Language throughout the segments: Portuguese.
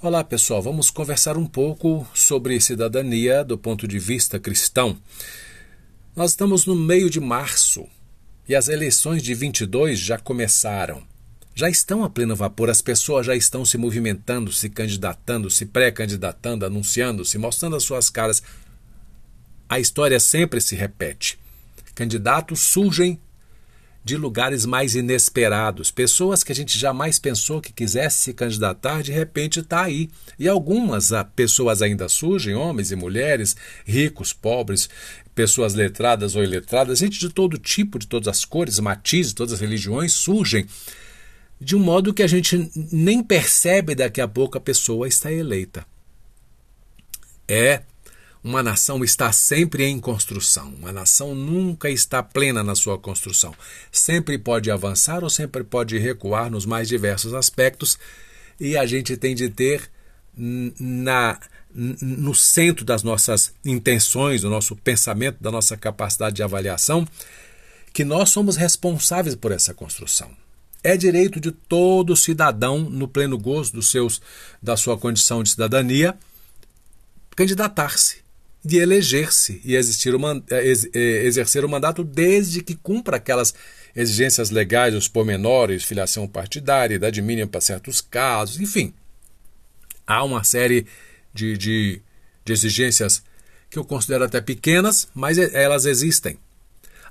Olá pessoal, vamos conversar um pouco sobre cidadania do ponto de vista cristão. Nós estamos no meio de março e as eleições de 22 já começaram. Já estão a pleno vapor, as pessoas já estão se movimentando, se candidatando, se pré-candidatando, anunciando, se mostrando as suas caras. A história sempre se repete. Candidatos surgem de lugares mais inesperados. Pessoas que a gente jamais pensou que quisesse se candidatar, de repente está aí. E algumas ah, pessoas ainda surgem, homens e mulheres, ricos, pobres, pessoas letradas ou iletradas, gente de todo tipo, de todas as cores, matizes, todas as religiões, surgem de um modo que a gente nem percebe daqui a pouco a pessoa está eleita. É uma nação está sempre em construção. Uma nação nunca está plena na sua construção. Sempre pode avançar ou sempre pode recuar nos mais diversos aspectos, e a gente tem de ter na no centro das nossas intenções, do nosso pensamento, da nossa capacidade de avaliação, que nós somos responsáveis por essa construção. É direito de todo cidadão, no pleno gozo dos seus, da sua condição de cidadania, candidatar-se de eleger-se e eh, eh, exercer o mandato desde que cumpra aquelas exigências legais, os pormenores, filiação partidária, idade mínima para certos casos, enfim. Há uma série de, de, de exigências que eu considero até pequenas, mas elas existem.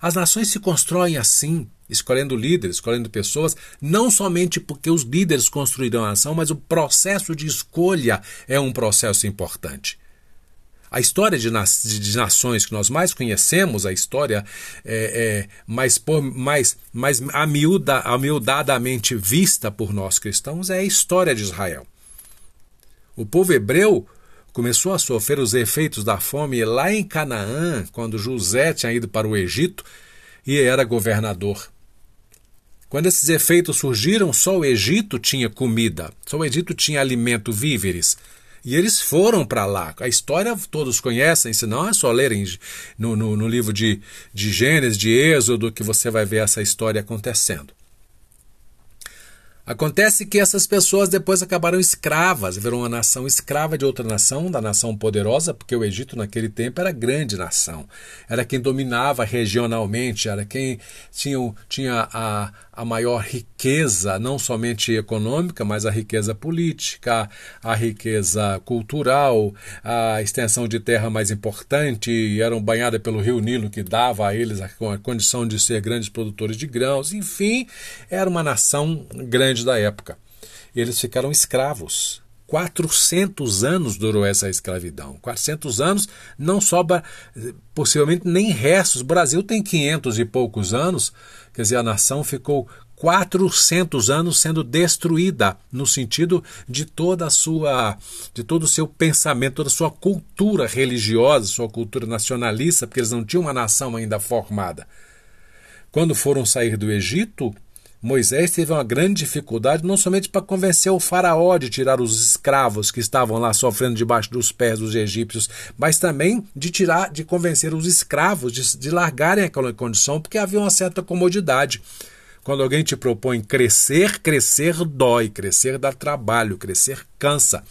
As nações se constroem assim, escolhendo líderes, escolhendo pessoas, não somente porque os líderes construirão a nação, mas o processo de escolha é um processo importante. A história de, na, de, nações que nós mais conhecemos, a história é, é, mais, por, mais, mais amiuda, amiudadamente vista por nós cristãos, é a história de Israel. O povo hebreu começou a sofrer os efeitos da fome lá em Canaã, quando José tinha ido para o Egito e era governador. Quando esses efeitos surgiram, só o Egito tinha comida, só o Egito tinha alimento, víveres. E eles foram para lá. A história todos conhecem, se não é só lerem no, no, no livro de, de Gênesis, de Êxodo, que você vai ver essa história acontecendo. Acontece que essas pessoas depois acabaram escravas, viram uma nação escrava de outra nação, da nação poderosa, porque o Egito naquele tempo era grande nação. Era quem dominava regionalmente, era quem tinha, tinha a, a maior riqueza, não somente econômica, mas a riqueza política, a riqueza cultural, a extensão de terra mais importante, e eram banhadas pelo rio Nilo, que dava a eles a, a condição de ser grandes produtores de grãos, enfim, era uma nação grande da época. Eles ficaram escravos. 400 anos durou essa escravidão. 400 anos não sobra possivelmente nem restos. O Brasil tem 500 e poucos anos, quer dizer, a nação ficou 400 anos sendo destruída no sentido de toda a sua de todo o seu pensamento, toda a sua cultura religiosa, sua cultura nacionalista, porque eles não tinham uma nação ainda formada. Quando foram sair do Egito, Moisés teve uma grande dificuldade não somente para convencer o faraó de tirar os escravos que estavam lá sofrendo debaixo dos pés dos egípcios, mas também de tirar, de convencer os escravos de, de largarem aquela condição, porque havia uma certa comodidade. Quando alguém te propõe crescer, crescer dói, crescer dá trabalho, crescer cansa.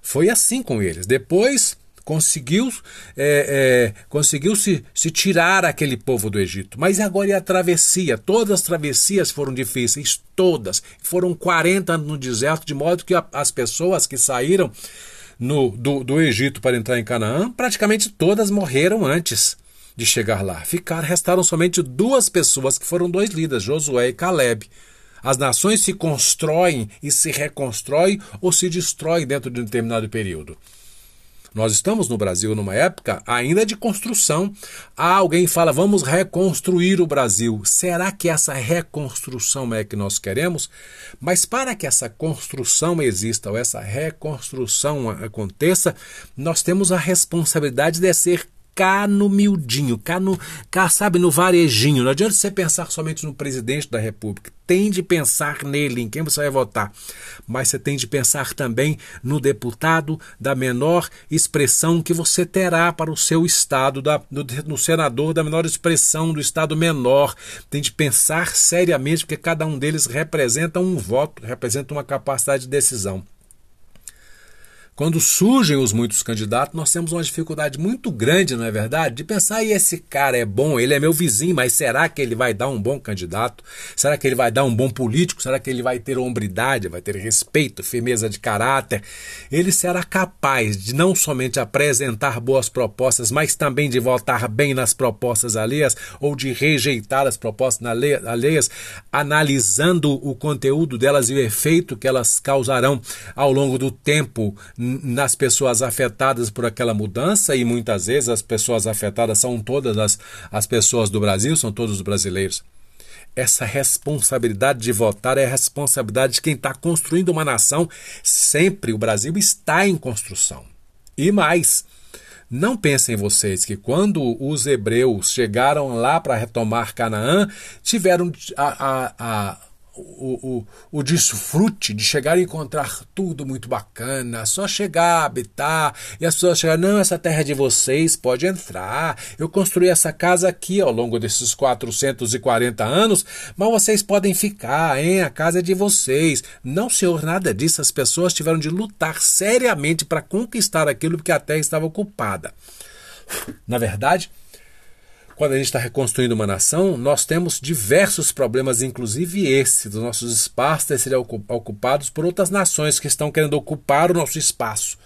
Foi assim com eles. Depois conseguiu é, é, conseguiu se, se tirar aquele povo do Egito. Mas agora é a travessia. Todas as travessias foram difíceis, todas. Foram 40 anos no deserto, de modo que as pessoas que saíram no, do, do Egito para entrar em Canaã, praticamente todas morreram antes de chegar lá. Ficaram, restaram somente duas pessoas, que foram dois líderes, Josué e Caleb. As nações se constroem e se reconstroem ou se destroem dentro de um determinado período. Nós estamos no Brasil numa época ainda de construção. Ah, alguém fala, vamos reconstruir o Brasil. Será que essa reconstrução é que nós queremos? Mas para que essa construção exista ou essa reconstrução aconteça, nós temos a responsabilidade de ser cá no miudinho, cá, no, cá, sabe, no varejinho. Não adianta você pensar somente no presidente da República. Tem de pensar nele, em quem você vai votar. Mas você tem de pensar também no deputado da menor expressão que você terá para o seu estado, da, no, no senador da menor expressão do estado menor. Tem de pensar seriamente, porque cada um deles representa um voto, representa uma capacidade de decisão. Quando surgem os muitos candidatos, nós temos uma dificuldade muito grande, não é verdade? De pensar, e esse cara é bom, ele é meu vizinho, mas será que ele vai dar um bom candidato? Será que ele vai dar um bom político? Será que ele vai ter hombridade, vai ter respeito, firmeza de caráter? Ele será capaz de não somente apresentar boas propostas, mas também de votar bem nas propostas alheias ou de rejeitar as propostas alheias, analisando o conteúdo delas e o efeito que elas causarão ao longo do tempo nas pessoas afetadas por aquela mudança, e muitas vezes as pessoas afetadas são todas as, as pessoas do Brasil, são todos os brasileiros. Essa responsabilidade de votar é a responsabilidade de quem está construindo uma nação. Sempre o Brasil está em construção. E mais, não pensem vocês que quando os hebreus chegaram lá para retomar Canaã, tiveram a, a, a o, o, o desfrute de chegar e encontrar tudo muito bacana, só chegar, habitar, e as pessoas chegarem, não, essa terra é de vocês, pode entrar. Eu construí essa casa aqui ao longo desses 440 anos, mas vocês podem ficar, hein? A casa é de vocês. Não, senhor, nada disso. As pessoas tiveram de lutar seriamente para conquistar aquilo porque a terra estava ocupada. Na verdade, quando a gente está reconstruindo uma nação, nós temos diversos problemas, inclusive esse, dos nossos espaços serem ocupados por outras nações que estão querendo ocupar o nosso espaço.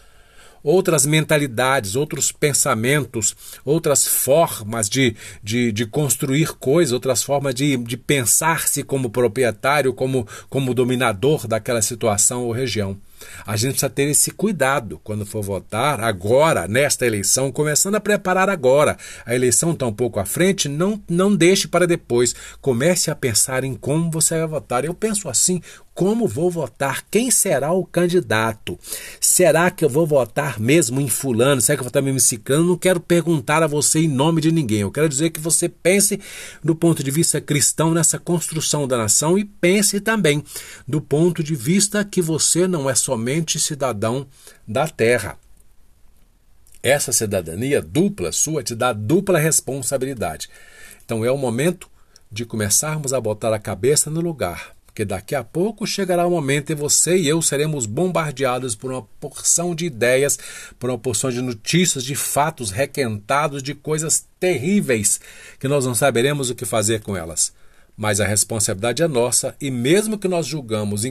Outras mentalidades, outros pensamentos, outras formas de, de, de construir coisas, outras formas de, de pensar-se como proprietário, como, como dominador daquela situação ou região. A gente precisa ter esse cuidado quando for votar agora, nesta eleição, começando a preparar agora. A eleição está um pouco à frente, não, não deixe para depois. Comece a pensar em como você vai votar. Eu penso assim: como vou votar? Quem será o candidato? Será que eu vou votar mesmo em fulano? Será que eu vou votar mesmo em ciclano? Não quero perguntar a você em nome de ninguém. Eu quero dizer que você pense do ponto de vista cristão nessa construção da nação e pense também do ponto de vista que você não é somente cidadão da terra. Essa cidadania dupla sua te dá dupla responsabilidade. Então é o momento de começarmos a botar a cabeça no lugar porque daqui a pouco chegará o momento em você e eu seremos bombardeados por uma porção de ideias, por uma porção de notícias, de fatos requentados, de coisas terríveis que nós não saberemos o que fazer com elas. Mas a responsabilidade é nossa e mesmo que nós julgamos,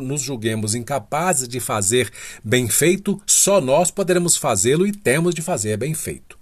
nos julguemos incapazes de fazer bem feito, só nós poderemos fazê-lo e temos de fazer bem feito.